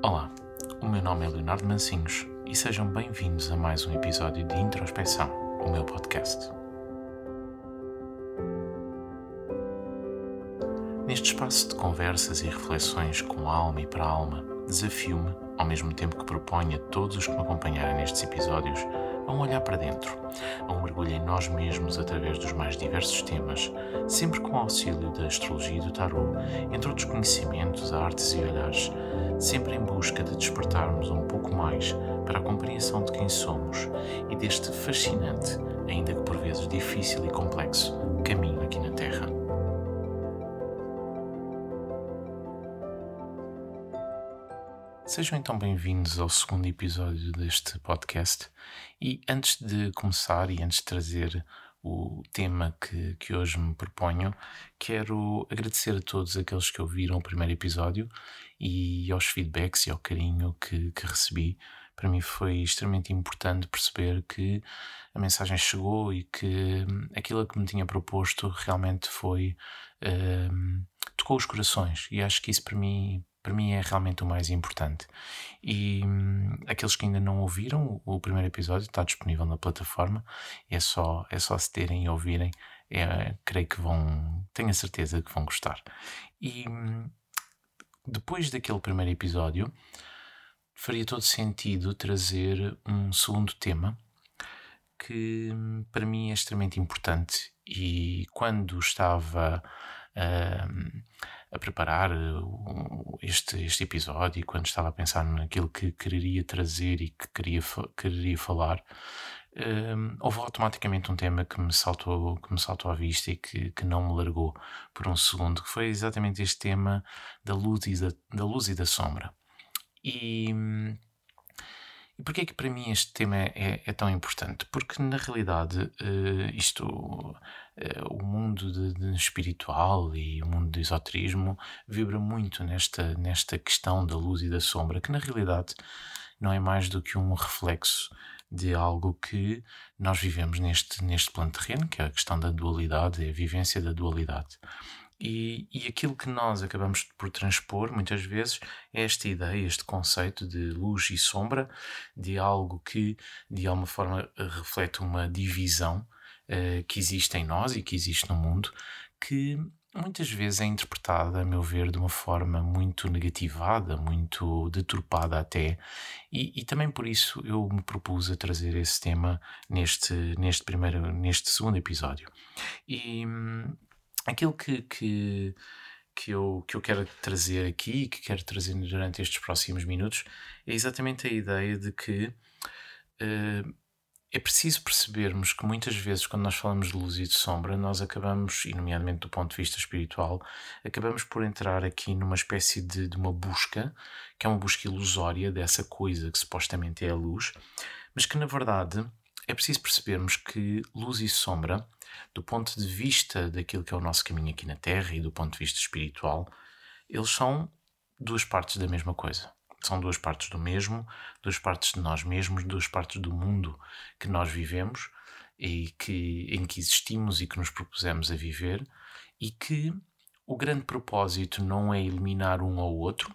Olá, o meu nome é Leonardo Mancinhos e sejam bem-vindos a mais um episódio de Introspeção, o meu podcast. Neste espaço de conversas e reflexões com alma e para alma, desafio-me, ao mesmo tempo que proponho a todos os que me acompanharem nestes episódios, a um olhar para dentro, a um mergulho em nós mesmos através dos mais diversos temas, sempre com o auxílio da astrologia e do tarot, entre outros conhecimentos, artes e olhares, sempre em busca de despertarmos um pouco mais para a compreensão de quem somos e deste fascinante, ainda que por vezes difícil e complexo, caminho aqui na Terra. Sejam então bem-vindos ao segundo episódio deste podcast. E antes de começar e antes de trazer o tema que, que hoje me proponho, quero agradecer a todos aqueles que ouviram o primeiro episódio e aos feedbacks e ao carinho que, que recebi. Para mim foi extremamente importante perceber que a mensagem chegou e que aquilo que me tinha proposto realmente foi. Uh, tocou os corações e acho que isso para mim para mim é realmente o mais importante. E hum, aqueles que ainda não ouviram, o primeiro episódio está disponível na plataforma, é só, é só se terem e ouvirem, é, creio que vão, tenho a certeza que vão gostar. E hum, depois daquele primeiro episódio, faria todo sentido trazer um segundo tema que hum, para mim é extremamente importante e quando estava a preparar uh, este, este episódio quando estava a pensar naquilo que queria trazer e que queria, queria falar, um, houve automaticamente um tema que me saltou, que me saltou à vista e que, que não me largou por um segundo, que foi exatamente este tema da luz e da, da, luz e da sombra. E, e porquê é que para mim este tema é, é tão importante? Porque na realidade uh, isto eh, o mundo de, de espiritual e o mundo do esoterismo vibra muito nesta, nesta questão da luz e da sombra, que na realidade não é mais do que um reflexo de algo que nós vivemos neste, neste plano terreno, que é a questão da dualidade, é a vivência da dualidade. E, e aquilo que nós acabamos por transpor muitas vezes é esta ideia, este conceito de luz e sombra, de algo que de alguma forma reflete uma divisão uh, que existe em nós e que existe no mundo, que muitas vezes é interpretada, a meu ver, de uma forma muito negativada, muito deturpada até, e, e, também por isso eu me propus a trazer esse tema neste, neste primeiro, neste segundo episódio. E hum, aquilo que, que, que, eu, que eu quero trazer aqui, que quero trazer durante estes próximos minutos, é exatamente a ideia de que uh, é preciso percebermos que muitas vezes, quando nós falamos de luz e de sombra, nós acabamos, e nomeadamente do ponto de vista espiritual, acabamos por entrar aqui numa espécie de, de uma busca, que é uma busca ilusória dessa coisa que supostamente é a luz, mas que na verdade é preciso percebermos que luz e sombra, do ponto de vista daquilo que é o nosso caminho aqui na Terra e do ponto de vista espiritual, eles são duas partes da mesma coisa. São duas partes do mesmo, duas partes de nós mesmos, duas partes do mundo que nós vivemos e que, em que existimos e que nos propusemos a viver, e que o grande propósito não é eliminar um ao outro,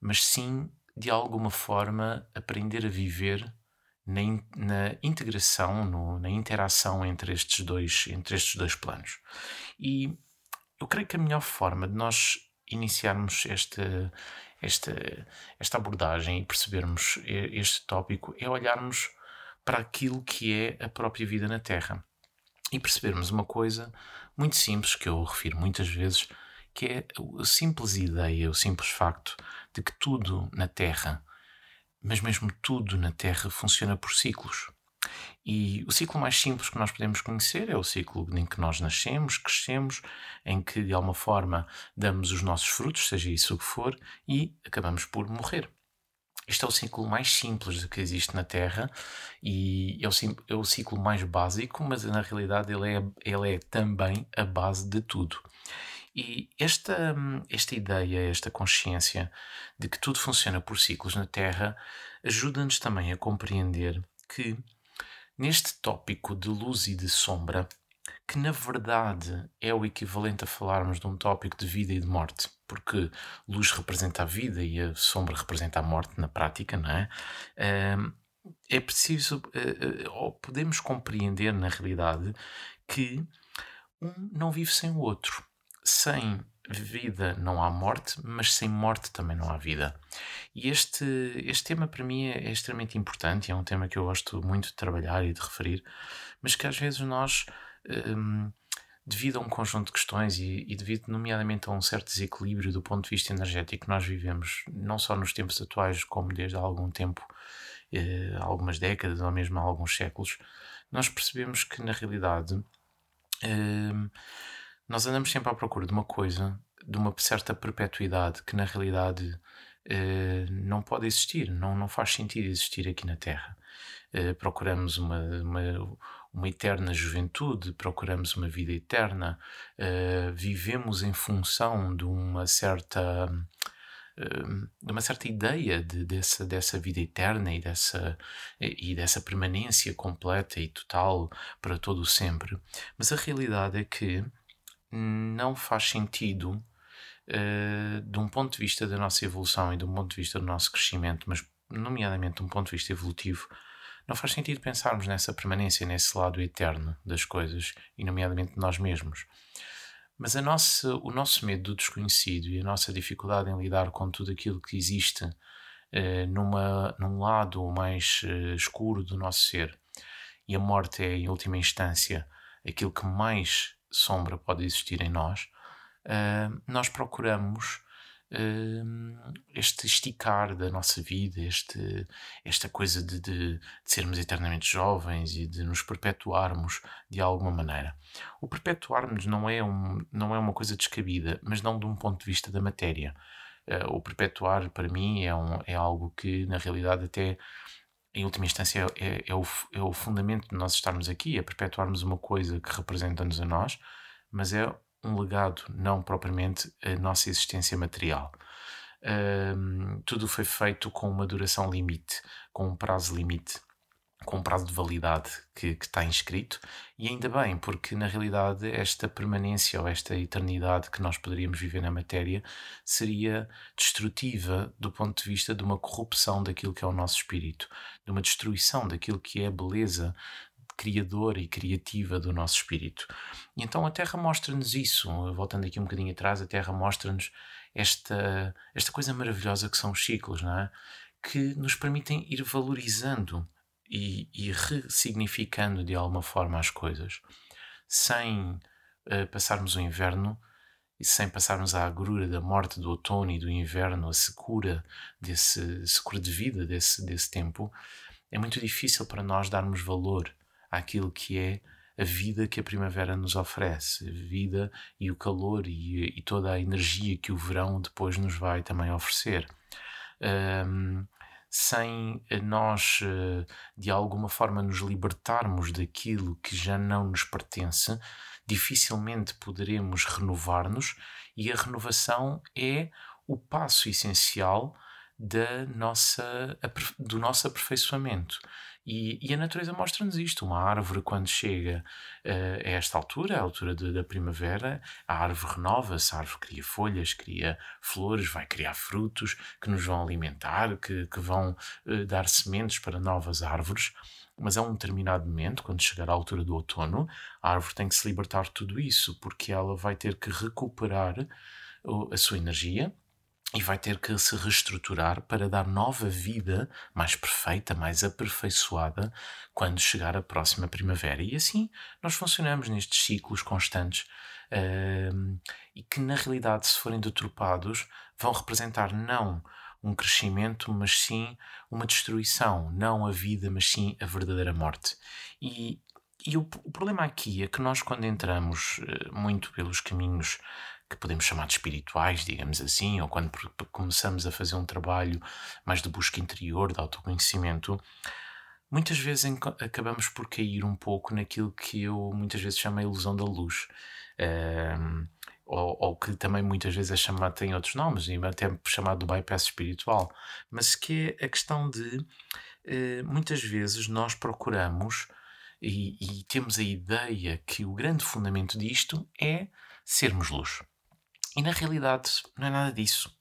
mas sim, de alguma forma, aprender a viver na, na integração, no, na interação entre estes, dois, entre estes dois planos. E eu creio que a melhor forma de nós iniciarmos esta, esta, esta abordagem e percebermos este tópico é olharmos para aquilo que é a própria vida na Terra e percebermos uma coisa muito simples que eu refiro muitas vezes, que é a simples ideia, o simples facto de que tudo na Terra, mas mesmo tudo na Terra, funciona por ciclos. E o ciclo mais simples que nós podemos conhecer é o ciclo em que nós nascemos, crescemos, em que de alguma forma damos os nossos frutos, seja isso o que for, e acabamos por morrer. Este é o ciclo mais simples que existe na Terra e é o, é o ciclo mais básico, mas na realidade ele é, ele é também a base de tudo. E esta, esta ideia, esta consciência de que tudo funciona por ciclos na Terra ajuda-nos também a compreender que Neste tópico de luz e de sombra, que na verdade é o equivalente a falarmos de um tópico de vida e de morte, porque luz representa a vida e a sombra representa a morte na prática, não é? é preciso, eh, eh, ou podemos compreender na realidade que um não vive sem o outro. Sem vida não há morte, mas sem morte também não há vida. E este, este tema para mim é, extremamente importante, é um tema que eu gosto muito de trabalhar e de referir, mas que às vezes nós, um, devido a um conjunto de questões e, e, devido, nomeadamente, a um certo desequilíbrio do ponto de vista energético que nós vivemos, não só nos tempos atuais, como desde há algum tempo, eh, algumas décadas ou mesmo há alguns séculos, nós percebemos que na realidade. Eh, nós andamos sempre à procura de uma coisa, de uma certa perpetuidade que na realidade eh, não pode existir, não, não faz sentido existir aqui na Terra. Eh, procuramos uma, uma, uma, eterna juventude, procuramos uma vida eterna, eh, vivemos em função de uma certa de uma certa ideia de, dessa, dessa vida eterna e dessa, e dessa permanência completa e total para todo o sempre. Mas a realidade é que não faz sentido uh, de um ponto de vista da nossa evolução e de um ponto de vista do nosso crescimento, mas nomeadamente de um ponto de vista evolutivo, não faz sentido pensarmos nessa permanência, nesse lado eterno das coisas, e nomeadamente de nós mesmos. Mas a nossa, o nosso medo do desconhecido e a nossa dificuldade em lidar com tudo aquilo que existe uh, numa, num lado mais uh, escuro do nosso ser, e a morte é, em última instância, aquilo que mais sombra pode existir em nós, uh, nós procuramos uh, este esticar da nossa vida, este, esta coisa de, de, de, sermos eternamente jovens e de nos perpetuarmos de alguma maneira. O perpetuarmos não é, um, não é uma coisa descabida, mas não de um ponto de vista da matéria. Uh, o perpetuar, para mim, é, um, é algo que, na realidade, até em última instância, é, é, o, é o fundamento de nós estarmos aqui, é perpetuarmos uma coisa que representa-nos a nós, mas é um legado, não propriamente a nossa existência material. Um, tudo foi feito com uma duração limite, com um prazo limite com prazo de validade que, que, está inscrito, e ainda bem, porque na realidade esta permanência ou esta eternidade que nós poderíamos viver na matéria seria destrutiva do ponto de vista de uma corrupção daquilo que é o nosso espírito, de uma destruição daquilo que é a beleza criadora e criativa do nosso espírito. E então a Terra mostra-nos isso, voltando aqui um bocadinho atrás, a Terra mostra-nos esta, esta coisa maravilhosa que são os ciclos, não é? Que nos permitem ir valorizando e, e ressignificando de alguma forma as coisas, sem uh, passarmos o inverno e sem passarmos a agrura da morte do outono e do inverno, a secura desse secura de vida desse, desse tempo, é muito difícil para nós darmos valor àquilo que é a vida que a primavera nos oferece, a vida e o calor e, e toda a energia que o verão depois nos vai também oferecer. Um, sem nós, eh, de alguma forma, nos libertarmos daquilo que já não nos pertence, dificilmente poderemos renovar-nos e a renovação é o passo essencial da nossa, do nosso aperfeiçoamento. E, e a natureza mostra-nos isto. Uma árvore, quando chega uh, a esta altura, a altura de, da primavera, a árvore renova-se, a árvore cria folhas, cria flores, vai criar frutos que nos vão alimentar, que, que vão uh, dar sementes para novas árvores. Mas a um determinado momento, quando chegar à altura do outono, a árvore tem que se libertar de tudo isso, porque ela vai ter que recuperar a sua energia, e vai ter que se reestruturar para dar nova vida mais perfeita, mais aperfeiçoada quando chegar a próxima primavera. E assim nós funcionamos nestes ciclos constantes uh, e que, na realidade, se forem deturpados, vão representar não um crescimento, mas sim uma destruição, não a vida, mas sim a verdadeira morte. E, e o, o problema aqui é que nós, quando entramos uh, muito pelos caminhos que podemos chamar de espirituais, digamos assim, ou quando começamos a fazer um trabalho mais de busca interior, de autoconhecimento, muitas vezes acabamos por cair um pouco naquilo que eu muitas vezes chamo a ilusão da luz. Um, ou, ou, que também muitas vezes é chamado, tem outros nomes, até chamado do bypass espiritual, mas que é a questão de uh, muitas vezes nós procuramos e, e temos a ideia que o grande fundamento disto é sermos luz. E na realidade não é nada disso.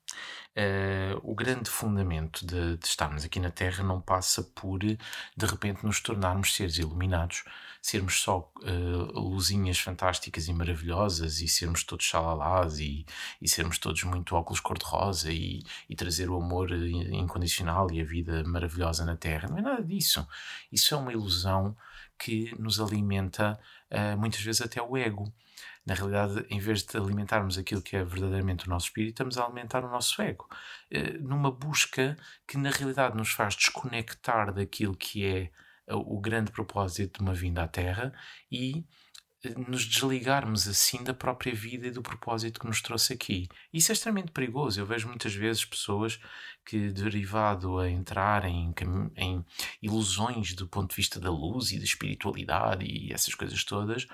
Uh, o grande fundamento de, de, estarmos aqui na Terra não passa por, de repente, nos tornarmos seres iluminados, sermos só uh, luzinhas fantásticas e maravilhosas e sermos todos xalalás e, e sermos todos muito óculos cor-de-rosa e, e trazer o amor incondicional e a vida maravilhosa na Terra. Não é nada disso. Isso é uma ilusão que nos alimenta uh, muitas vezes até o ego na realidade, em vez de alimentarmos aquilo que é verdadeiramente o nosso espírito, estamos a alimentar o nosso ego. Eh, numa busca que, na realidade, nos faz desconectar daquilo que é o grande propósito de uma vinda à Terra e eh, nos desligarmos assim da própria vida e do propósito que nos trouxe aqui. Isso é extremamente perigoso. Eu vejo muitas vezes pessoas que, derivado a entrar em, em ilusões do ponto de vista da luz e da espiritualidade e essas coisas todas,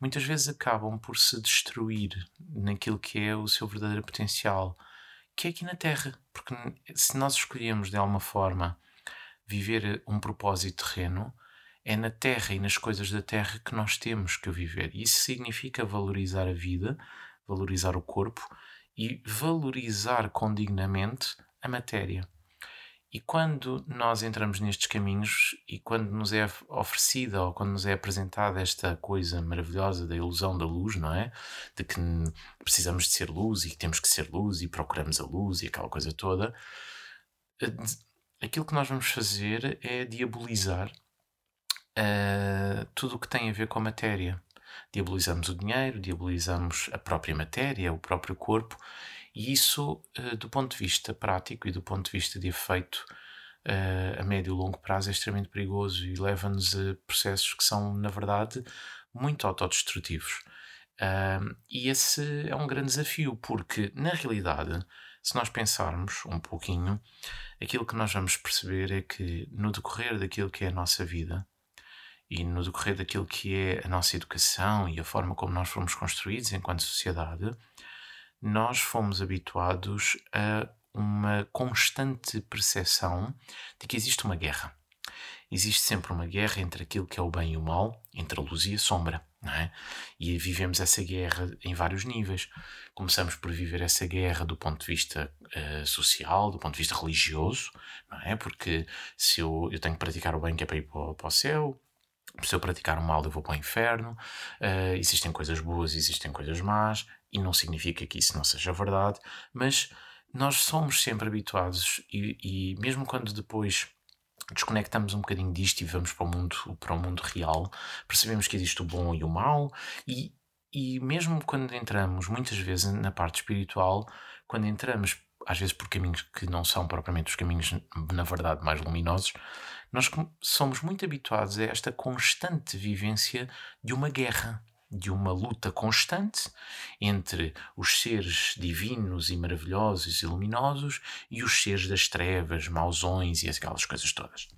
muitas vezes acabam por se destruir naquilo que é o seu verdadeiro potencial, que é aqui na Terra. Porque se nós escolhemos de alguma forma viver um propósito terreno, é na Terra e nas coisas da Terra que nós temos que viver. Isso significa valorizar a vida, valorizar o corpo e valorizar condignamente a matéria. E quando nós entramos nestes caminhos e quando nos é oferecida ou quando nos é apresentada esta coisa maravilhosa da ilusão da luz, não é? De que precisamos de ser luz e que temos que ser luz e procuramos a luz e aquela coisa toda, eh, aquilo que nós vamos fazer é diabolizar uh, tudo o que tem a ver com a matéria. Diabolizamos o dinheiro, diabolizamos a própria matéria, o próprio corpo e isso, eh, do ponto de vista prático e do ponto de vista de efeito eh, a médio e longo prazo, é extremamente perigoso e leva-nos a processos que são, na verdade, muito autodestrutivos. e esse é um grande desafio, porque, na realidade, se nós pensarmos um pouquinho, aquilo que nós vamos perceber é que, no decorrer daquilo que é a nossa vida, e no decorrer daquilo que é a nossa educação e a forma como nós fomos construídos enquanto sociedade, nós fomos habituados a uma constante percepção de que existe uma guerra. Existe sempre uma guerra entre aquilo que é o bem e o mal, entre a luz e a sombra, é? E vivemos essa guerra em vários níveis. Começamos por viver essa guerra do ponto de vista uh, social, do ponto de vista religioso, não é? Porque se eu, eu tenho que praticar o bem que é para ir para, para o céu, se eu praticar o mal eu vou para o inferno, uh, existem coisas boas, existem coisas más, e não significa que isso não seja verdade, mas nós somos sempre habituados e, e mesmo quando depois desconectamos um bocadinho disto e vamos para o mundo, para o mundo real, percebemos que existe o bom e o mau e, e mesmo quando entramos muitas vezes na parte espiritual, quando entramos às vezes por caminhos que não são propriamente os caminhos na verdade mais luminosos, nós somos muito habituados a esta constante vivência de uma guerra, de uma luta constante entre os seres divinos e maravilhosos e luminosos e os seres das trevas, mausões e aquelas coisas todas.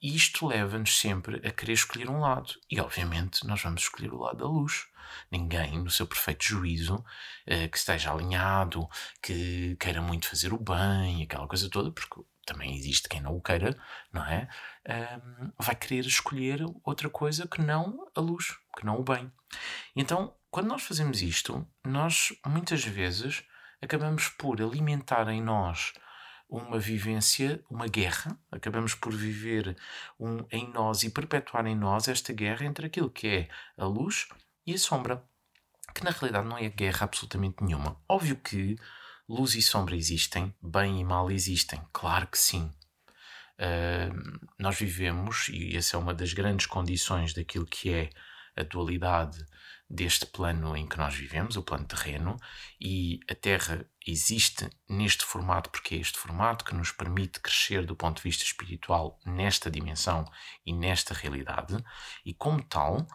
E isto leva-nos sempre a querer escolher um lado. E, obviamente, nós vamos escolher o lado da luz. Ninguém, no seu perfeito juízo, eh, que esteja alinhado, que queira muito fazer o bem, aquela coisa toda, porque também existe quem não o queira, não é? Um, vai querer escolher outra coisa que não a luz, que não o bem. Então, quando nós fazemos isto, nós muitas vezes acabamos por alimentar em nós uma vivência, uma guerra, acabamos por viver um, em nós e perpetuar em nós esta guerra entre aquilo que é a luz e a sombra, que na realidade não é guerra absolutamente nenhuma. Óbvio que luz e sombra existem, bem e mal existem, claro que sim. Uh, nós vivemos, e essa é uma das grandes condições daquilo que é a dualidade deste plano em que nós vivemos, o plano terreno, e a Terra existe neste formato porque é este formato que nos permite crescer do ponto de vista espiritual nesta dimensão e nesta realidade, e como tal,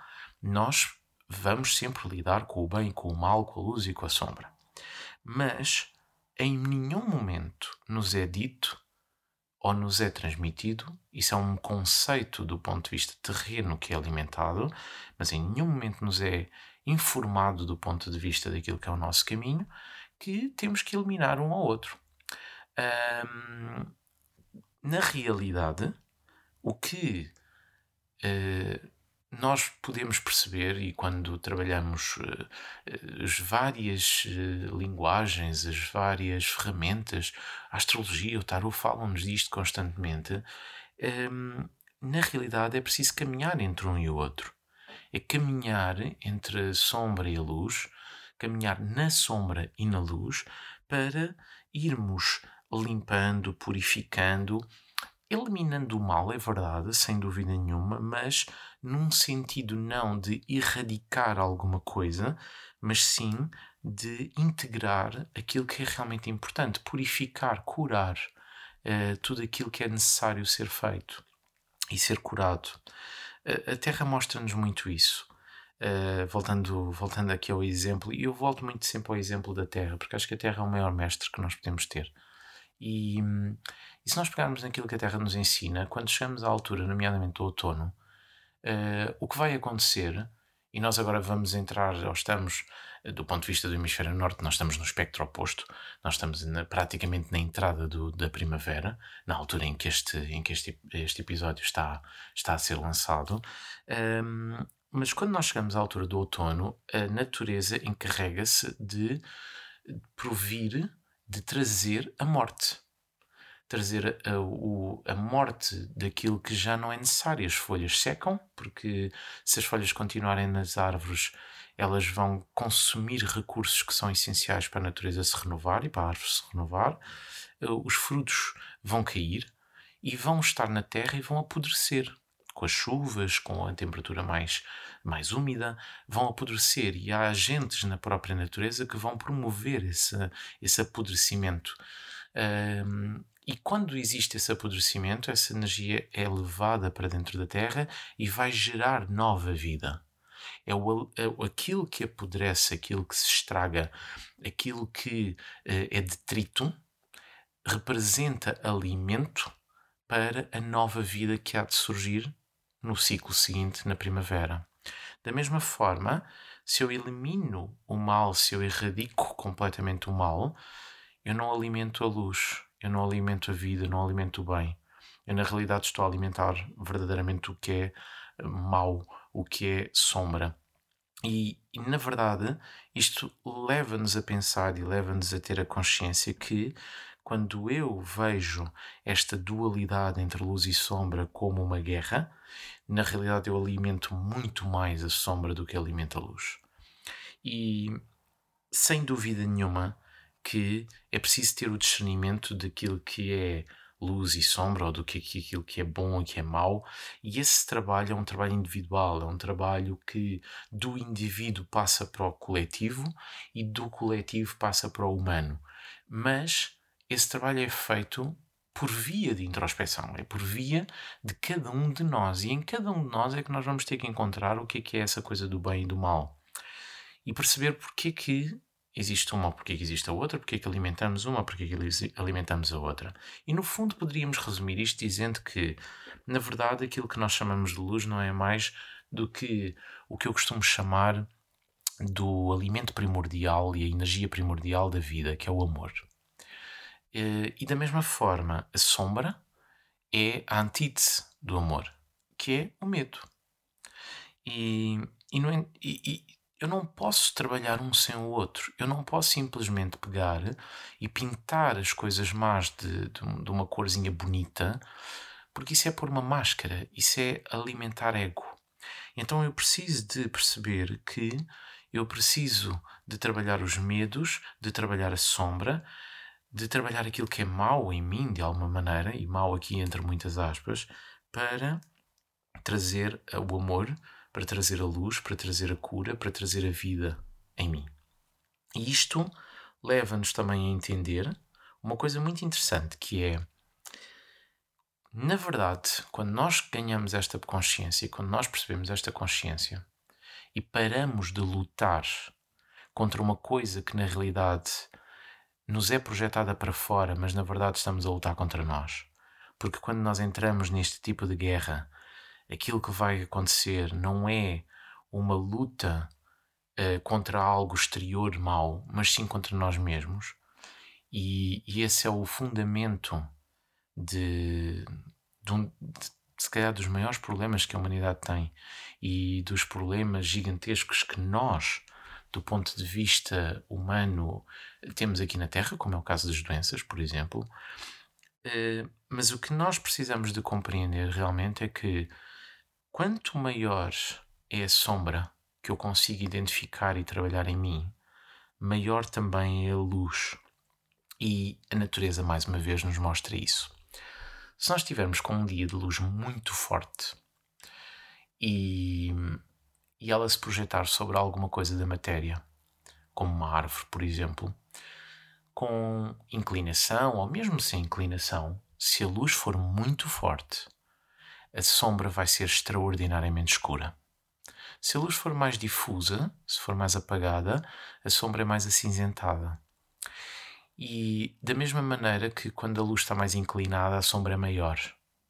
nós vamos sempre lidar com o bem, com o mal, com a luz e com a sombra. Mas em nenhum momento nos é dito ou nos é transmitido, isso é um conceito do ponto de vista terreno que é alimentado, mas em nenhum momento nos é informado do ponto de vista daquilo que é o nosso caminho, que temos que eliminar um ao outro. Na realidade, o que uh, nós podemos perceber, e quando trabalhamos uh, as várias uh, linguagens, as várias ferramentas, a astrologia, o tarot falam-nos disto constantemente, ehm, na realidade é preciso caminhar entre um e o outro. É caminhar entre a sombra e a luz, caminhar na sombra e na luz, para irmos limpando, purificando, eliminando o mal, é verdade, sem dúvida nenhuma, mas num sentido não de erradicar alguma coisa, mas sim de integrar aquilo que é realmente importante, purificar, curar uh, tudo aquilo que é necessário ser feito e ser curado. Uh, a Terra mostra-nos muito isso. Uh, voltando, voltando aqui ao exemplo, e eu volto muito sempre ao exemplo da Terra, porque acho que a Terra é o maior mestre que nós podemos ter. E, e se nós pegarmos naquilo que a Terra nos ensina, quando chegamos à altura, nomeadamente do outono, uh, o que vai acontecer, e nós agora vamos entrar, ou estamos, do ponto de vista do hemisfério norte, nós estamos no espectro oposto, nós estamos na, praticamente na entrada do, da primavera, na altura em que este, em que este, este episódio está, está a ser lançado. Um, ehm, mas quando nós chegamos à altura do outono, a natureza encarrega-se de provir, de trazer a morte trazer a, a, a, morte daquilo que já não é necessário. As folhas secam, porque se as folhas continuarem nas árvores, elas vão consumir recursos que são essenciais para a natureza se renovar e para a árvore se renovar. Eh, os frutos vão cair e vão estar na terra e vão apodrecer. Com as chuvas, com a temperatura mais, mais úmida, vão apodrecer e há agentes na própria natureza que vão promover esse, esse apodrecimento. Um, e quando existe esse apodrecimento, essa energia é levada para dentro da Terra e vai gerar nova vida. É o, é aquilo que apodrece, aquilo que se estraga, aquilo que uh, é detrito, representa alimento para a nova vida que há de surgir no ciclo seguinte, na primavera. Da mesma forma, se eu elimino o mal, se eu erradico completamente o mal, eu não alimento a luz, eu não alimento a vida, não alimento o bem. Eu, na realidade, estou a alimentar verdadeiramente o que é eh, mau, o que é sombra. E, e na verdade, isto leva-nos a pensar e leva-nos a ter a consciência que quando eu vejo esta dualidade entre luz e sombra como uma guerra, na realidade eu alimento muito mais a sombra do que alimento a luz. E sem dúvida nenhuma, que é preciso ter o discernimento daquilo que é luz e sombra, ou do que aquilo que é bom e que é mau, e esse trabalho é um trabalho individual, é um trabalho que do indivíduo passa para o coletivo e do coletivo passa para o humano. Mas esse trabalho é feito por via de introspeção, é por via de cada um de nós, e em cada um de nós é que nós vamos ter que encontrar o que é, que é essa coisa do bem e do mal. E perceber porque é que existe uma, porque é que existe a outra, porque é que alimentamos uma, porque é que alimentamos a outra. E no fundo poderíamos resumir isto dizendo que, na verdade, aquilo que nós chamamos de luz não é mais do que o que eu costumo chamar do alimento primordial e a energia primordial da vida, que é o amor. Eh, e da mesma forma, a sombra é a antítese do amor, que é o medo. E, e, no, e, eu não posso trabalhar um sem o outro. Eu não posso simplesmente pegar e pintar as coisas más de, de, de uma corzinha bonita, porque isso é pôr uma máscara, isso é alimentar ego. Então eu preciso de perceber que eu preciso de trabalhar os medos, de trabalhar a sombra, de trabalhar aquilo que é mau em mim, de alguma maneira, e mau aqui entre muitas aspas, para trazer o amor, para trazer a luz, para trazer a cura, para trazer a vida em mim. E isto leva-nos também a entender uma coisa muito interessante que é na verdade, quando nós ganhamos esta consciência, quando nós percebemos esta consciência e paramos de lutar contra uma coisa que na realidade nos é projetada para fora, mas na verdade estamos a lutar contra nós. Porque quando nós entramos neste tipo de guerra aquilo que vai acontecer não é uma luta uh, contra algo exterior mau, mas sim contra nós mesmos. E, e esse é o fundamento de, de, um, de se calhar, dos maiores problemas que a humanidade tem e dos problemas gigantescos que nós, do ponto de vista humano, temos aqui na Terra, como é o caso das doenças, por exemplo. Eh, mas o que nós precisamos de compreender realmente é que quanto maior é a sombra que eu consigo identificar e trabalhar em mim, maior também é a luz. E a natureza, mais uma vez, nos mostra isso. Se nós estivermos com um dia de luz muito forte e, e ela se projetar sobre alguma coisa da matéria, como uma árvore, por exemplo, com inclinação ou mesmo sem inclinação, se a luz for muito forte, a sombra vai ser extraordinariamente escura. Se a luz for mais difusa, se for mais apagada, a sombra é mais acinzentada. E da mesma maneira que quando a luz está mais inclinada, a sombra é maior.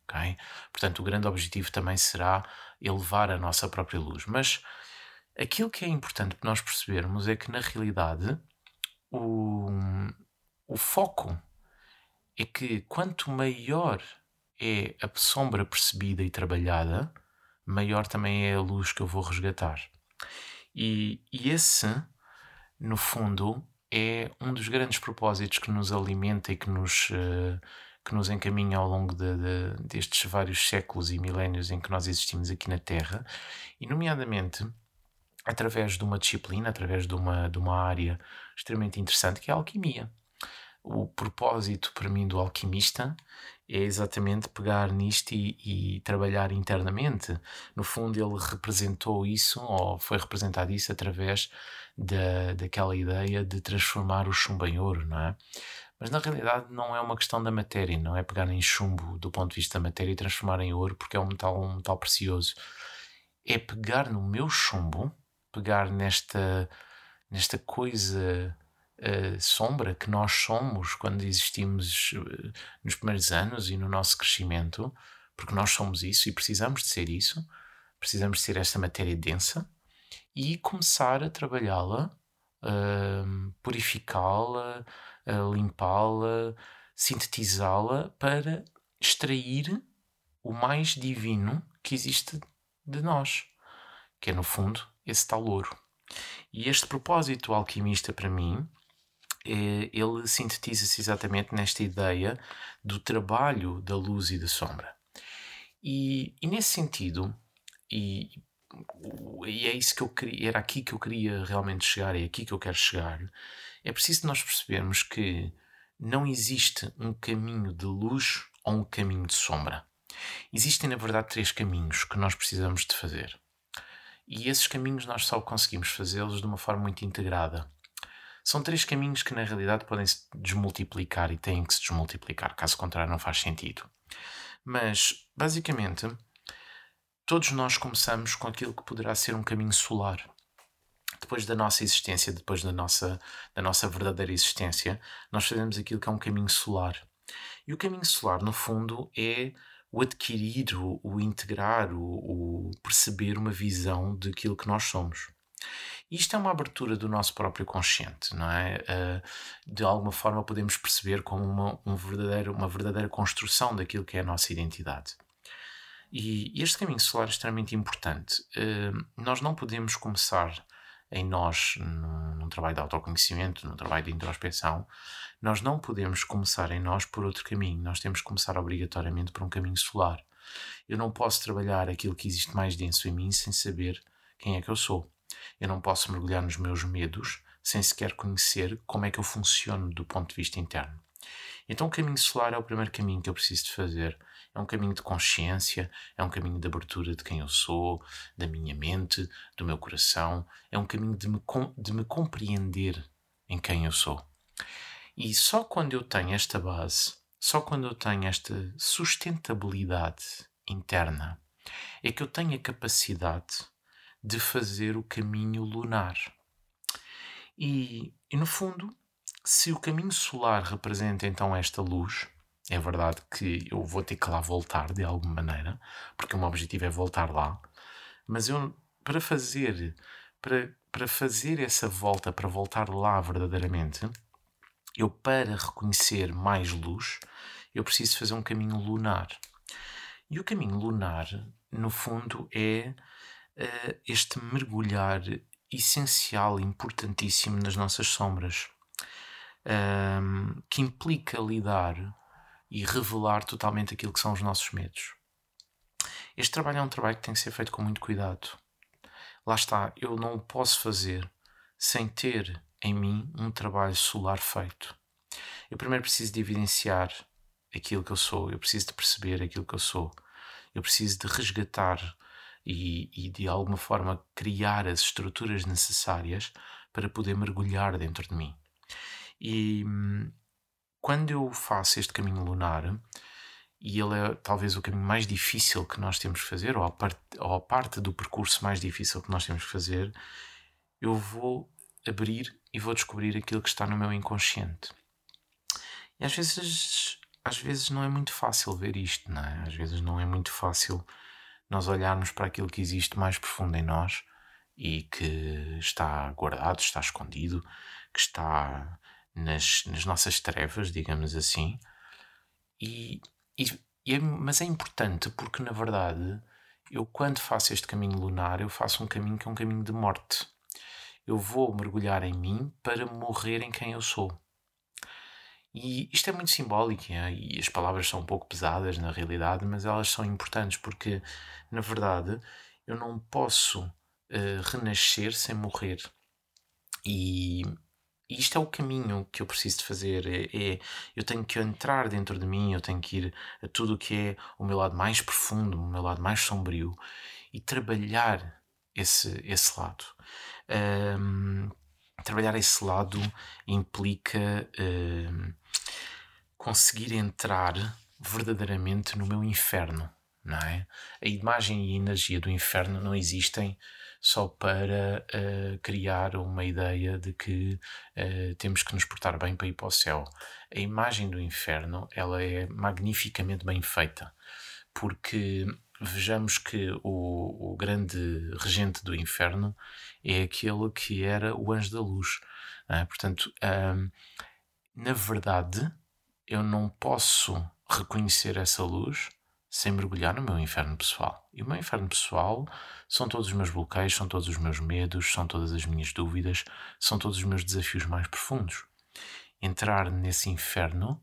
Okay? Portanto, o grande objetivo também será elevar a nossa própria luz. Mas aquilo que é importante nós percebermos é que, na realidade, o, o foco é que quanto maior é a sombra percebida e trabalhada, maior também é a luz que eu vou resgatar. E, e esse, no fundo, é um dos grandes propósitos que nos alimenta e que nos, uh, que nos encaminha ao longo de, de, destes vários séculos e milénios em que nós existimos aqui na Terra, e, nomeadamente, através de uma disciplina, através de uma, de uma área extremamente interessante que é a alquimia. O propósito para mim do alquimista é exatamente pegar nisto e, e, trabalhar internamente. No fundo, ele representou isso, ou foi representado isso através da, daquela ideia de transformar o chumbo em ouro, não é? Mas na realidade não é uma questão da matéria, não é pegar em chumbo do ponto de vista da matéria e transformar em ouro porque é um metal, um metal precioso. É pegar no meu chumbo, pegar nesta, nesta coisa uh, sombra que nós somos quando existimos uh, nos primeiros anos e no nosso crescimento, porque nós somos isso e precisamos de ser isso, precisamos de ser esta matéria densa e começar a trabalhá-la, uh, purificá-la, uh, limpá-la, sintetizá-la para extrair o mais divino que existe de nós, que é no fundo esse tal ouro. E este propósito alquimista para mim, ele sintetiza-se exatamente nesta ideia do trabalho da luz e da sombra. E, e nesse sentido, e e é isso que eu queria, era aqui que eu queria realmente chegar, é aqui que eu quero chegar. É preciso nós percebermos que não existe um caminho de luz ou um caminho de sombra. Existem, na verdade, três caminhos que nós precisamos de fazer. E esses caminhos nós só conseguimos fazê-los de uma forma muito integrada. São três caminhos que, na realidade, podem se desmultiplicar e têm que se desmultiplicar, caso contrário, não faz sentido. Mas, basicamente, Todos nós começamos com aquilo que poderá ser um caminho solar. Depois da nossa existência, depois da nossa, da nossa verdadeira existência, nós fazemos aquilo que é um caminho solar. E o caminho solar, no fundo, é o adquirir, o, o integrar, o, o, perceber uma visão daquilo que nós somos. Isto é uma abertura do nosso próprio consciente, não é? Uh, de alguma forma podemos perceber como uma, um verdadeiro, uma verdadeira construção daquilo que é a nossa identidade. E este caminho solar é extremamente importante. Uh, nós não podemos começar em nós, num, num, trabalho de autoconhecimento, num trabalho de introspeção, nós não podemos começar em nós por outro caminho. Nós temos que começar obrigatoriamente por um caminho solar. Eu não posso trabalhar aquilo que existe mais denso em mim sem saber quem é que eu sou. Eu não posso mergulhar nos meus medos sem sequer conhecer como é que eu funciono do ponto de vista interno. Então, o caminho solar é o primeiro caminho que eu preciso de fazer é um caminho de consciência, é um caminho de abertura de quem eu sou, da minha mente, do meu coração, é um caminho de me, de me compreender em quem eu sou. E só quando eu tenho esta base, só quando eu tenho esta sustentabilidade interna, é que eu tenho a capacidade de fazer o caminho lunar. E, e no fundo, se o caminho solar representa então esta luz, é verdade que eu vou ter que lá voltar de alguma maneira, porque o meu objetivo é voltar lá. Mas eu, para fazer, para, para fazer essa volta, para voltar lá verdadeiramente, eu, para reconhecer mais luz, eu preciso fazer um caminho lunar. E o caminho lunar, no fundo, é uh, este mergulhar essencial, importantíssimo nas nossas sombras, um, que implica lidar e revelar totalmente aquilo que são os nossos medos. Este trabalho é um trabalho que tem que ser feito com muito cuidado. Lá está, eu não o posso fazer sem ter em mim um trabalho solar feito. Eu primeiro preciso de evidenciar aquilo que eu sou, eu preciso de perceber aquilo que eu sou, eu preciso de resgatar e, e de alguma forma criar as estruturas necessárias para poder mergulhar dentro de mim. E quando eu faço este caminho lunar, e ele é talvez o caminho mais difícil que nós temos que fazer, ou a, parte, ou a parte do percurso mais difícil que nós temos que fazer, eu vou abrir e vou descobrir aquilo que está no meu inconsciente. E às vezes, às vezes não é muito fácil ver isto, não é? Às vezes não é muito fácil nós olharmos para aquilo que existe mais profundo em nós e que está guardado, está escondido, que está nas, nas nossas trevas, digamos assim. E, e, e é, mas é importante porque, na verdade, eu quando faço este caminho lunar, eu faço um caminho que é um caminho de morte. Eu vou mergulhar em mim para morrer em quem eu sou. E isto é muito simbólico é? e as palavras são um pouco pesadas na realidade, mas elas são importantes porque, na verdade, eu não posso uh, renascer sem morrer. E, isto é o caminho que eu preciso de fazer. É, é, eu tenho que entrar dentro de mim, eu tenho que ir a tudo o que é o meu lado mais profundo, o meu lado mais sombrio e trabalhar esse, esse lado. Um, trabalhar esse lado implica conseguir entrar verdadeiramente no meu inferno, não é? A imagem e a energia do inferno não existem só para uh, criar uma ideia de que uh, temos que nos portar bem para ir para o céu. A imagem do inferno ela é magnificamente bem feita, porque vejamos que o, o grande regente do inferno é aquele que era o anjo da luz. É? Portanto, um, na verdade, eu não posso reconhecer essa luz sem mergulhar no meu inferno pessoal. E o meu inferno pessoal são todos os meus bloqueios, são todos os meus medos, são todas as minhas dúvidas, são todos os meus desafios mais profundos. Entrar nesse inferno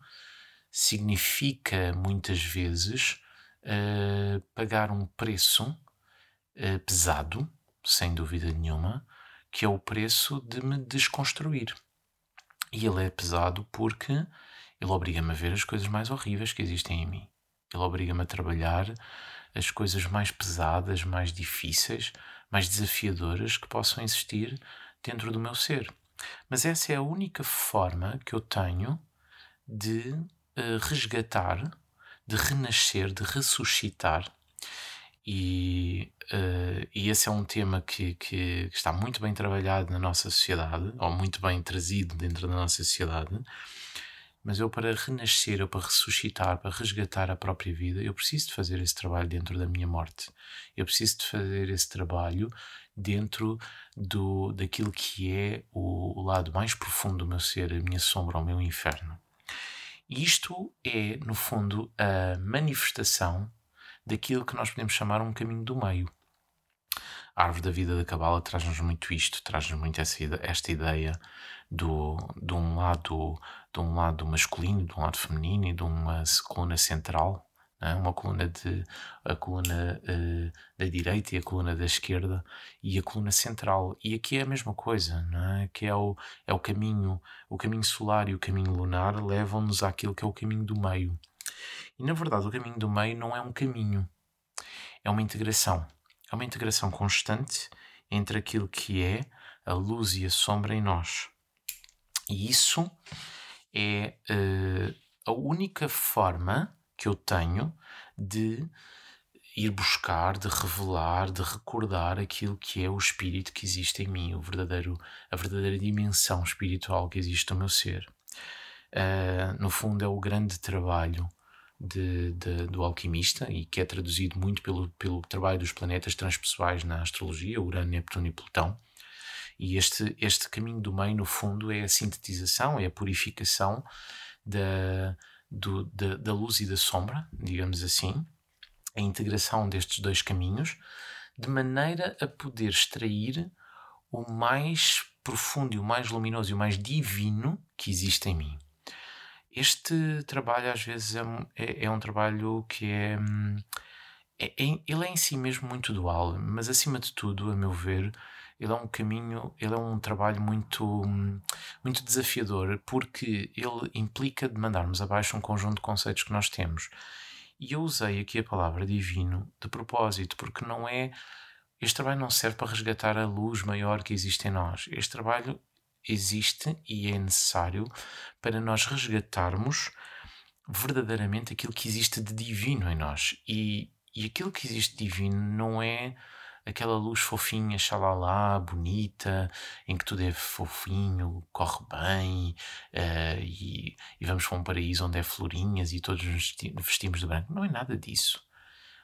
significa muitas vezes uh, pagar um preço uh, pesado, sem dúvida nenhuma, que é o preço de me desconstruir. E ele é pesado porque ele obriga-me a ver as coisas mais horríveis que existem em mim. Ele obriga-me a trabalhar as coisas mais pesadas, mais difíceis, mais desafiadoras que possam existir dentro do meu ser. Mas essa é a única forma que eu tenho de uh, resgatar, de renascer, de ressuscitar. E, uh, e esse é um tema que, que está muito bem trabalhado na nossa sociedade, ou muito bem trazido dentro da nossa sociedade mas eu, para renascer, ou para ressuscitar, para resgatar a própria vida, eu preciso de fazer esse trabalho dentro da minha morte. Eu preciso de fazer esse trabalho dentro do, daquilo que é o, o lado mais profundo do meu ser, a minha sombra, o meu inferno. Isto é, no fundo, a manifestação daquilo que nós podemos chamar um caminho do meio. A árvore da vida da Cabala traz-nos muito isto, traz-nos muito essa, esta ideia do, de um lado de um lado masculino, de um lado feminino e de uma coluna central, é? uma coluna de a coluna uh, da direita e a coluna da esquerda e a coluna central. E aqui é a mesma coisa, não é? Que é o, é o caminho, o caminho solar e o caminho lunar levam-nos àquilo que é o caminho do meio. E na verdade, o caminho do meio não é um caminho, é uma integração. É uma integração constante entre aquilo que é a luz e a sombra em nós. E isso é uh, a única forma que eu tenho de ir buscar, de revelar, de recordar aquilo que é o espírito que existe em mim, o verdadeiro, a verdadeira dimensão espiritual que existe no meu ser. Uh, no fundo, é o grande trabalho de, de, do alquimista e que é traduzido muito pelo, pelo trabalho dos planetas transpessoais na astrologia, Urano, Neptuno e Plutão e este, este caminho do meio, no fundo, é a sintetização, é a purificação da, do, da, da luz e da sombra, digamos assim, a integração destes dois caminhos, de maneira a poder extrair o mais profundo o mais luminoso e o mais divino que existe em mim. Este trabalho às vezes é, é, é um trabalho que é, é, é, ele é em si mesmo muito dual, mas acima de tudo, a meu ver, ele é um caminho, ele é um trabalho muito, muito desafiador, porque ele implica de mandarmos abaixo um conjunto de conceitos que nós temos. E eu usei aqui a palavra divino de propósito, porque não é. Este trabalho não serve para resgatar a luz maior que existe em nós. Este trabalho existe e é necessário para nós resgatarmos verdadeiramente aquilo que existe de divino em nós. E, e aquilo que existe de divino não é aquela luz fofinha, xalala, bonita, em que tudo é fofinho, corre bem uh, e, e, vamos para um paraíso onde é florinhas e todos nos vestimos de branco. Não é nada disso.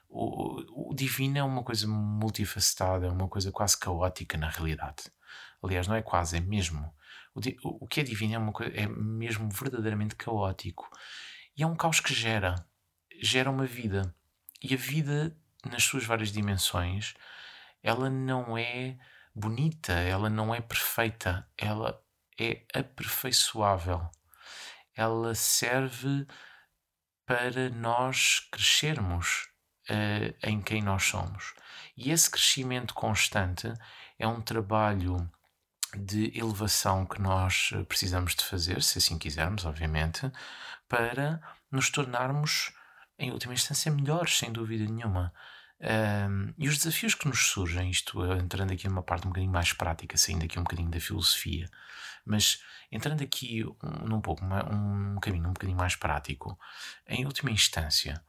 O, o divino é uma coisa multifacetada, é uma coisa quase caótica na realidade. Aliás, não é quase, é mesmo. O, o que é divino é, uma é mesmo verdadeiramente caótico. E é um caos que gera. Gera uma vida. E a vida, nas suas várias dimensões, ela não é bonita, ela não é perfeita, ela é aperfeiçoável. Ela serve para nós crescermos uh, em quem nós somos. E esse crescimento constante é um trabalho de elevação que nós precisamos de fazer, se assim quisermos, obviamente, para nos tornarmos, em última instância, melhores, sem dúvida nenhuma. Um, e os desafios que nos surgem, isto entrando aqui numa parte um bocadinho mais prática, saindo aqui um bocadinho da filosofia, mas entrando aqui um, num pouco, um, um caminho um bocadinho mais prático, em última instância,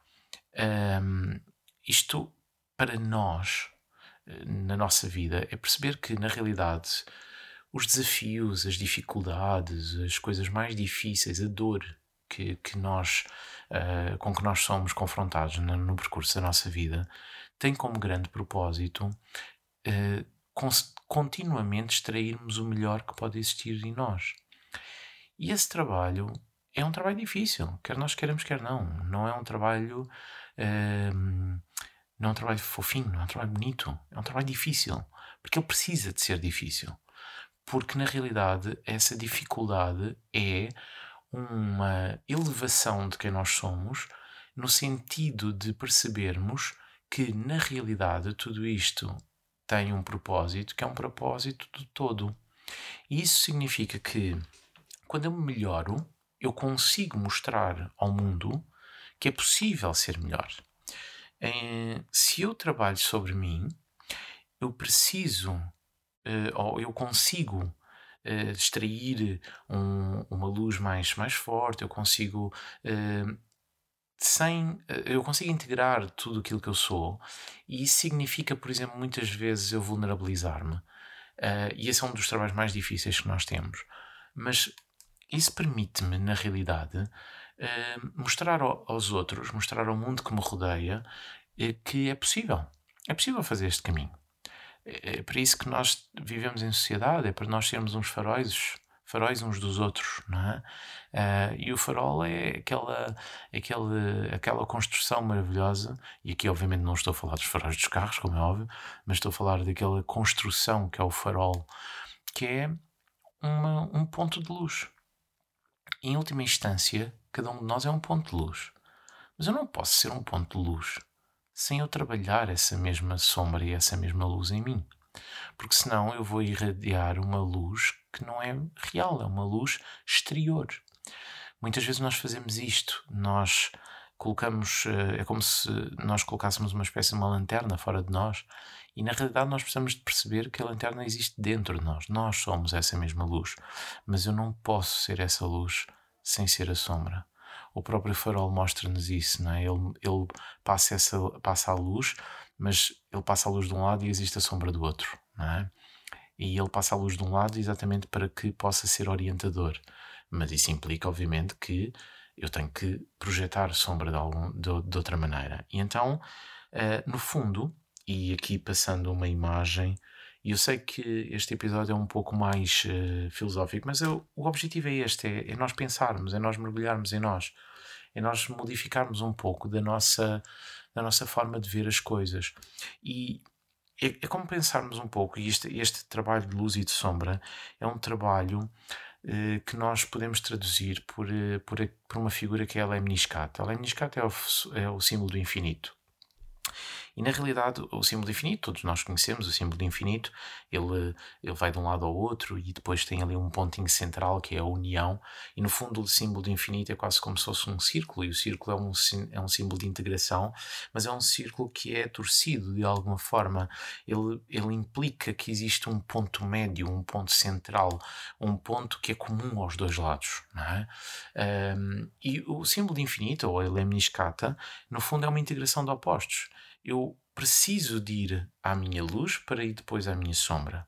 um, isto para nós, na nossa vida, é perceber que na realidade os desafios, as dificuldades, as coisas mais difíceis, a dor que, que nós, uh, com que nós somos confrontados no, no percurso da nossa vida, tem como grande propósito uh, continuamente extrairmos o melhor que pode existir em nós. E esse trabalho é um trabalho difícil, quer nós queremos, quer não. Não é um trabalho. Uh, não é um trabalho fofinho, não é um trabalho bonito, é um trabalho difícil, porque ele precisa de ser difícil. Porque na realidade essa dificuldade é uma elevação de quem nós somos, no sentido de percebermos que na realidade tudo isto tem um propósito, que é um propósito do todo. E isso significa que quando eu me melhoro, eu consigo mostrar ao mundo que é possível ser melhor. se eu trabalho sobre mim, eu preciso, eh, ou eu consigo uh, extrair um, uma luz mais, mais forte, eu consigo uh, sem eu consigo integrar tudo aquilo que eu sou e isso significa, por exemplo, muitas vezes eu vulnerabilizar-me uh, e esse é um dos trabalhos mais difíceis que nós temos. Mas isso permite-me na realidade uh, mostrar aos outros mostrar ao mundo que me rodeia uh, que é possível. É possível fazer este caminho é, é para isso que nós vivemos em sociedade, é para nós sermos uns faróis, faróis uns dos outros, não é? Uh, e o farol é aquela, aquela, aquela construção maravilhosa, e aqui obviamente não estou a falar dos faróis dos carros, como é óbvio, mas estou a falar daquela construção que é o farol, que é uma, um ponto de luz. Em última instância, cada um de nós é um ponto de luz. Mas eu não posso ser um ponto de luz sem eu trabalhar essa mesma sombra e essa mesma luz em mim. Porque senão eu vou irradiar uma luz que não é real, é uma luz exterior. Muitas vezes nós fazemos isto, nós colocamos, eh, é como se nós colocássemos uma espécie de uma lanterna fora de nós e na realidade nós precisamos de perceber que a lanterna existe dentro de nós, nós somos essa mesma luz, mas eu não posso ser essa luz sem ser a sombra o próprio farol mostra-nos isso, não é? Ele, ele passa, essa, passa a luz, mas ele passa a luz de um lado e existe a sombra do outro, não é? E ele passa a luz de um lado exatamente para que possa ser orientador. Mas isso implica, obviamente, que eu tenho que projetar sombra de, algum, de, de outra maneira. E então, uh, no fundo, e aqui passando uma imagem, e eu sei que este episódio é um pouco mais uh, filosófico, mas eu, o objetivo é este: é, é, nós pensarmos, é nós mergulharmos em nós, é nós modificarmos um pouco da nossa, na nossa forma de ver as coisas. E é, é como pensarmos um pouco, e este, este trabalho de luz e de sombra é um trabalho eh, que nós podemos traduzir por, eh, por, por, uma figura que é a Lemniscata. A Lemniscata é o, é o símbolo do infinito. E na realidade, o símbolo infinito, todos nós conhecemos o símbolo infinito, ele, ele vai de um lado ao outro e depois tem ali um pontinho central que é a união. E no fundo, o símbolo de infinito é quase como se fosse um círculo, e o círculo é um, é um símbolo de integração, mas é um círculo que é torcido de alguma forma. Ele, ele implica que existe um ponto médio, um ponto central, um ponto que é comum aos dois lados. É? Um, e o símbolo infinito, ou a lemniscata, no fundo é uma integração de opostos eu preciso de ir à minha luz para ir depois à minha sombra.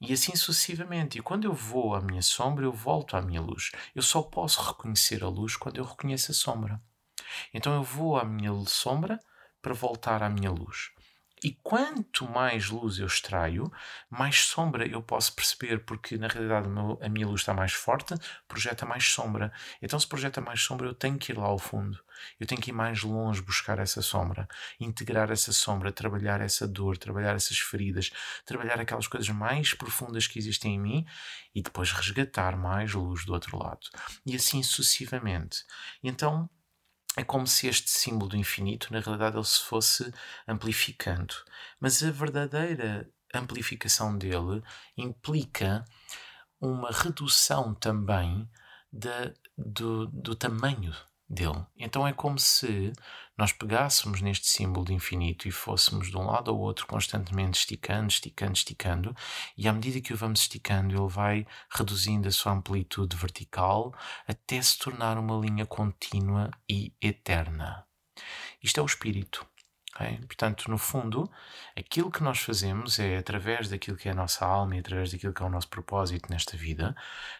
E assim sucessivamente. E quando eu vou à minha sombra, eu volto à minha luz. Eu só posso reconhecer a luz quando eu reconheço a sombra. Então eu vou à minha sombra para voltar à minha luz. E quanto mais luz eu extraio, mais sombra eu posso perceber, porque na realidade a minha luz está mais forte, projeta mais sombra. Então, se projeta mais sombra, eu tenho que ir lá ao fundo. Eu tenho que ir mais longe buscar essa sombra, integrar essa sombra, trabalhar essa dor, trabalhar essas feridas, trabalhar aquelas coisas mais profundas que existem em mim e depois resgatar mais luz do outro lado. E assim sucessivamente. Então, é como se este símbolo do infinito, na realidade, ele se fosse amplificando. Mas a verdadeira amplificação dele implica uma redução também da, do, do tamanho dele. Então é como se nós pegássemos neste símbolo de infinito e fôssemos de um lado ao outro constantemente esticando, esticando, esticando, e à medida que o vamos esticando, ele vai reduzindo a sua amplitude vertical até se tornar uma linha contínua e eterna. Isto é o espírito. Okay? Portanto, no fundo, aquilo que nós fazemos é através daquilo que é a nossa alma e através daquilo que é o nosso propósito nesta vida,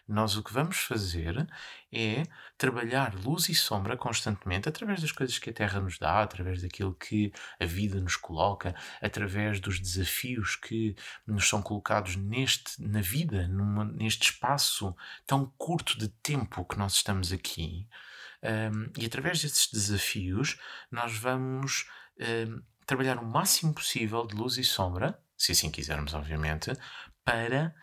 nós o que vamos fazer é trabalhar luz e sombra constantemente através das coisas que a Terra nos dá, através daquilo que a vida nos coloca, através dos desafios que nos são colocados neste, na vida, numa, neste espaço tão curto de tempo que nós estamos aqui. Um, e através desses desafios, nós vamos um, trabalhar o máximo possível de luz e sombra, se assim quisermos, obviamente, para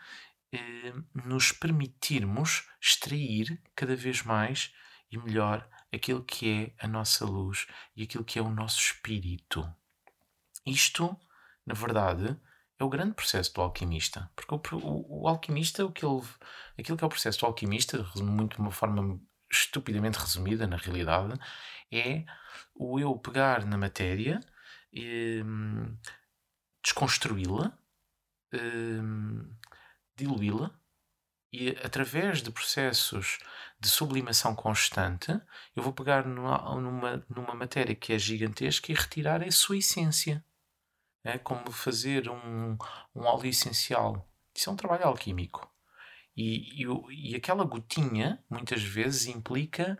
um, nos permitirmos extrair cada vez mais e melhor aquilo que é a nossa luz e aquilo que é o nosso espírito. Isto, na verdade, é o grande processo do alquimista. Porque o, o, o alquimista, o que ele, aquilo que é o processo do alquimista, muito de uma forma estupidamente resumida na realidade, é o eu pegar na matéria, hum, desconstruí-la, hum, diluí-la e através de processos de sublimação constante, eu vou pegar numa, numa, numa matéria que é gigantesca e retirar a sua essência. É como fazer um, um óleo essencial. Isso é um trabalho alquímico. E, e, e aquela gotinha, muitas vezes, implica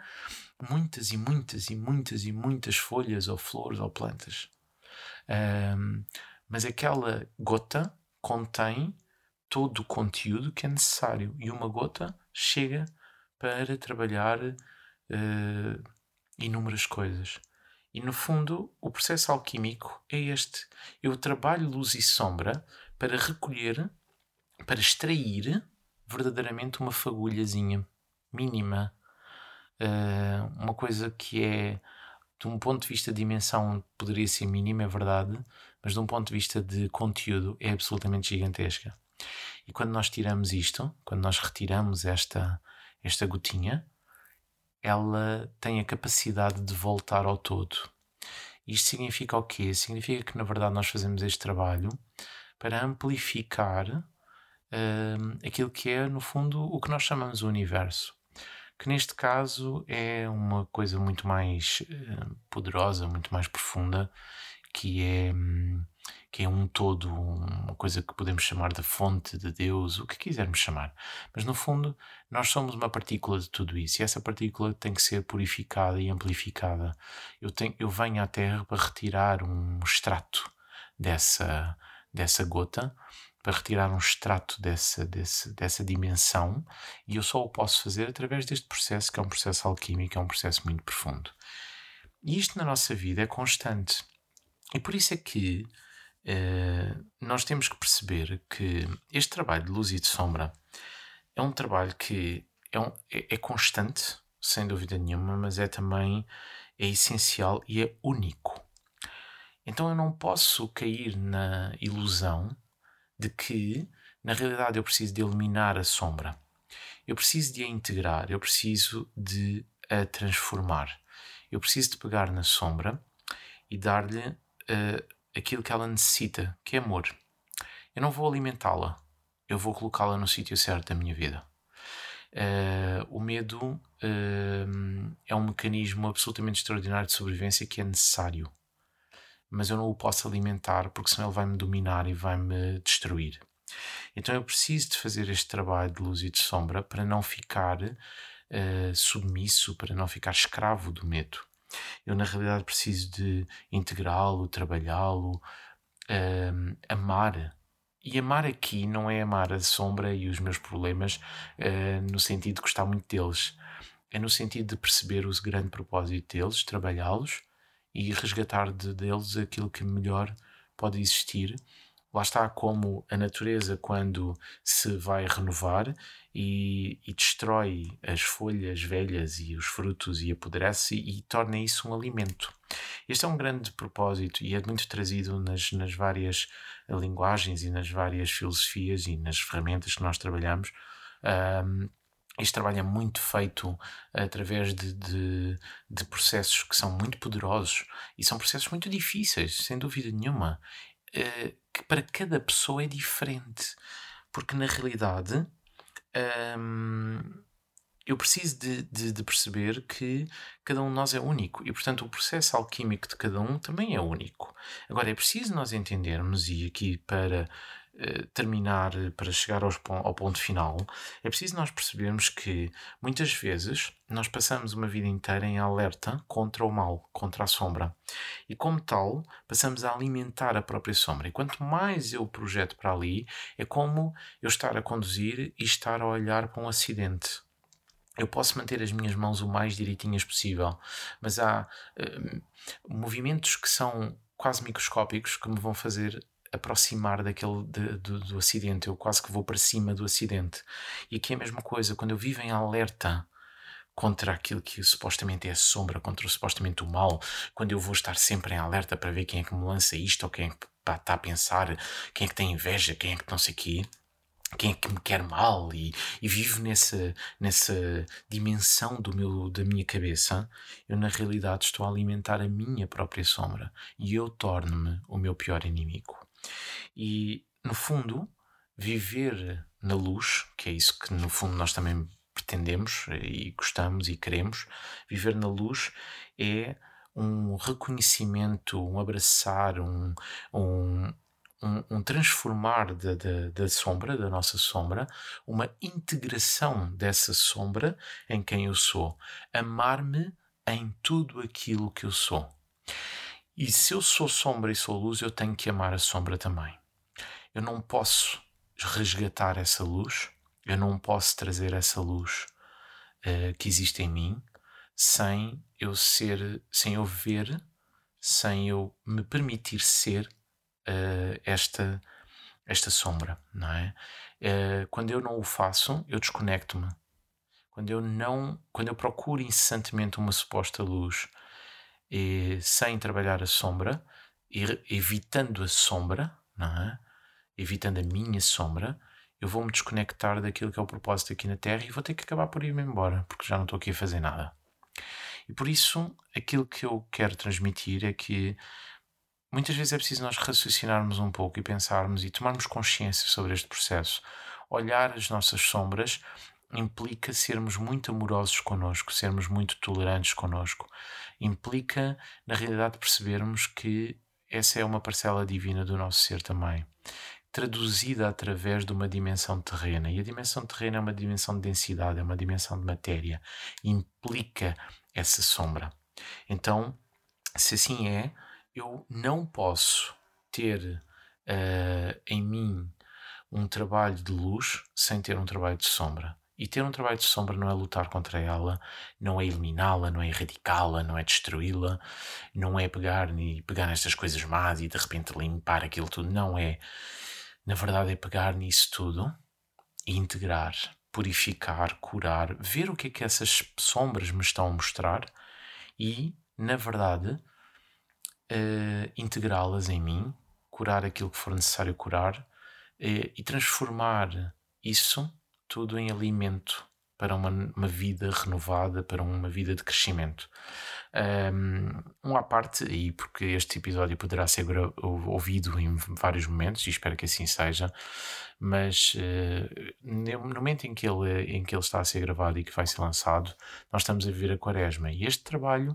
muitas e muitas e muitas e muitas folhas ou flores ou plantas. Um, mas aquela gota contém todo o conteúdo que é necessário e uma gota chega para trabalhar uh, inúmeras coisas. E no fundo, o processo alquímico é este. Eu trabalho luz e sombra para recolher, para extrair verdadeiramente uma fagulhazinha mínima. Uh, uma coisa que é, de um ponto de vista de dimensão, poderia ser mínima, é verdade, mas de um ponto de vista de conteúdo, é absolutamente gigantesca. E quando nós tiramos isto, quando nós retiramos esta, esta gotinha, ela tem a capacidade de voltar ao todo. Isto significa o quê? Significa que, na verdade, nós fazemos este trabalho para amplificar uh, aquilo que é, no fundo, o que nós chamamos o universo. Que neste caso é uma coisa muito mais uh, poderosa, muito mais profunda, que é, que é um todo, uma coisa que podemos chamar de fonte de Deus, o que quisermos chamar. Mas no fundo, nós somos uma partícula de tudo isso e essa partícula tem que ser purificada e amplificada. Eu, tenho, eu venho à Terra para retirar um extrato dessa, dessa gota para retirar um extrato dessa, dessa, dimensão e eu só o posso fazer através deste processo, que é um processo alquímico, é um processo muito profundo. E isto na nossa vida é constante. E por isso é que uh, nós temos que perceber que este trabalho de luz e de sombra é um trabalho que é, um, é, é constante, sem dúvida nenhuma, mas é também é essencial e é único. Então eu não posso cair na ilusão de que, na realidade, eu preciso de eliminar a sombra. Eu preciso de a integrar, eu preciso de a transformar. Eu preciso de pegar na sombra e dar-lhe uh, aquilo que ela necessita, que é amor. Eu não vou alimentá-la, eu vou colocá-la no sítio certo da minha vida. Uh, o medo uh, é um mecanismo absolutamente extraordinário de sobrevivência que é necessário, mas eu não o posso alimentar porque senão ele vai-me dominar e vai-me destruir. Então eu preciso de fazer este trabalho de luz e de sombra para não ficar uh, submisso, para não ficar escravo do medo. Eu, na realidade, preciso de integrá-lo, trabalhá-lo, uh, amar. E amar aqui não é amar a sombra e os meus problemas uh, no sentido de gostar muito deles. É no sentido de perceber o grande propósito deles, trabalhá-los e resgatar de, deles aquilo que melhor pode existir lá está como a natureza, quando se vai renovar e, e destrói as folhas velhas e os frutos e apodrece e, torna isso um alimento. Este é um grande propósito e é muito trazido nas, nas várias linguagens e nas várias filosofias e nas ferramentas que nós trabalhamos. Um, este trabalho é muito feito através de, de, de, processos que são muito poderosos e são processos muito difíceis, sem dúvida nenhuma. Uh, que para cada pessoa é diferente. Porque na realidade hum, eu preciso de, de, perceber que cada um de nós é único e, portanto, o processo alquímico de cada um também é único. Agora, é preciso nós entendermos, e aqui para eh, terminar, para chegar ao ponto final, é preciso nós percebermos que muitas vezes nós passamos uma vida inteira em alerta contra o mal, contra a sombra. E como tal, passamos a alimentar a própria sombra. E quanto mais eu projeto para ali, é como eu estar a conduzir e estar a olhar para um acidente. Eu posso manter as minhas mãos o mais direitinhas possível, mas há uh, movimentos que são quase microscópicos que me vão fazer aproximar daquele de, do, do, acidente, eu quase que vou para cima do acidente. E aqui é a mesma coisa, quando eu vivo em alerta contra aquilo que supostamente é a sombra, contra o supostamente o mal, quando eu vou estar sempre em alerta para ver quem é que me lança isto ou quem é que está a pensar, quem é que tem inveja, quem é que não sei o quê quem é que me quer mal e, e vivo nessa, nessa dimensão do meu, da minha cabeça, eu na realidade estou a alimentar a minha própria sombra e eu torno-me o meu pior inimigo. E, no fundo, viver na luz, que é isso que no fundo nós também pretendemos e gostamos e queremos, viver na luz é um reconhecimento, um abraçar, um, um, um, um transformar da, da, da, sombra, da nossa sombra, uma integração dessa sombra em quem eu sou. Amar-me em tudo aquilo que eu sou. E se eu sou sombra e sou luz, eu tenho que amar a sombra também. Eu não posso resgatar essa luz, eu não posso trazer essa luz uh, que existe em mim sem eu ser, sem eu ver, sem eu me permitir ser uh, esta, esta sombra, não é? Uh, quando eu não o faço, eu desconecto-me. Quando eu não, quando eu procuro incessantemente uma suposta luz e, sem trabalhar a sombra, evitando a sombra, é? evitando a minha sombra, eu vou-me desconectar daquilo que é o propósito aqui na Terra e vou ter que acabar por ir-me embora, porque já não estou aqui a fazer nada. E por isso, aquilo que eu quero transmitir é que muitas vezes é preciso nós raciocinarmos um pouco e pensarmos e tomarmos consciência sobre este processo. Olhar as nossas sombras implica sermos muito amorosos connosco, sermos muito tolerantes connosco. Implica, na realidade, percebermos que essa é uma parcela divina do nosso ser também, traduzida através de uma dimensão terrena. E a dimensão terrena é uma dimensão de densidade, é uma dimensão de matéria. Implica essa sombra. Então, se assim é, eu não posso ter uh, em mim um trabalho de luz sem ter um trabalho de sombra. E ter um trabalho de sombra não é lutar contra ela, não é eliminá-la, não é erradicá-la, não é destruí-la, não é pegar pegar nestas coisas más e de repente limpar aquilo tudo. Não é. Na verdade, é pegar nisso tudo e integrar, purificar, curar, ver o que é que essas sombras me estão a mostrar e, na verdade, uh, integrá-las em mim, curar aquilo que for necessário curar uh, e transformar isso tudo em alimento para uma, uma vida renovada, para uma vida de crescimento. Um, um à parte, e porque este episódio poderá ser ouvido em vários momentos, e espero que assim seja, mas uh, no momento em que, ele, em que ele está a ser gravado e que vai ser lançado, nós estamos a viver a quaresma. E este trabalho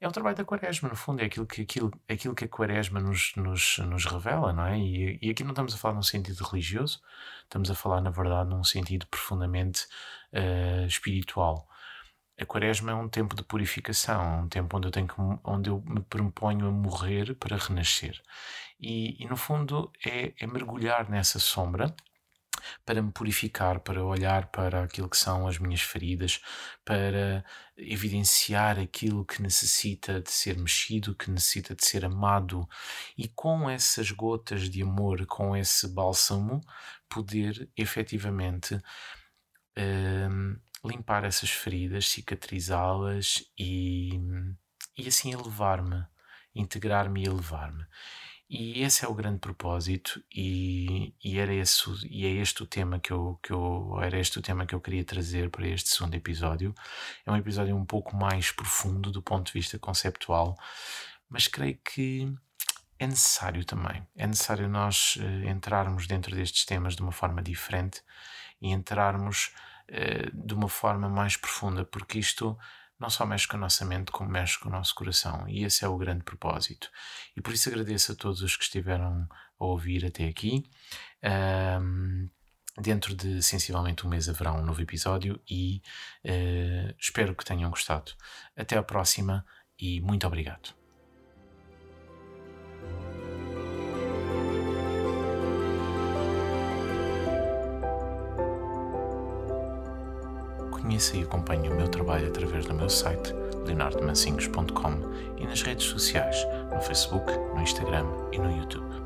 é um trabalho da quaresma, no fundo, é aquilo que, aquilo, aquilo que a quaresma nos, nos, nos revela, não é? E, e, aqui não estamos a falar num sentido religioso, estamos a falar, na verdade, num sentido profundamente uh, espiritual. A quaresma é um tempo de purificação, um tempo onde eu, tenho que, onde eu me proponho a morrer para renascer. E, e no fundo, é, é mergulhar nessa sombra para me purificar, para olhar para aquilo que são as minhas feridas, para evidenciar aquilo que necessita de ser mexido, que necessita de ser amado, e com essas gotas de amor, com esse bálsamo, poder efetivamente hum, limpar essas feridas, cicatrizá-las e, e assim elevar-me, integrar-me e elevar-me. E esse é o grande propósito e, e era esse, e é este o tema que eu, que eu era este o tema que eu queria trazer para este segundo episódio. É um episódio um pouco mais profundo do ponto de vista conceptual, mas creio que é necessário também. É necessário nós uh, entrarmos dentro destes temas de uma forma diferente e entrarmos uh, de uma forma mais profunda, porque isto não só mexe com a nossa mente, como mexe com o nosso coração. E esse é o grande propósito. E por isso agradeço a todos os que estiveram a ouvir até aqui. Um, dentro de sensivelmente um mês haverá um novo episódio e uh, espero que tenham gostado. Até a próxima e muito obrigado. Conheça e acompanhe o meu trabalho através do meu site leonardomancinhos.com e nas redes sociais, no Facebook, no Instagram e no YouTube.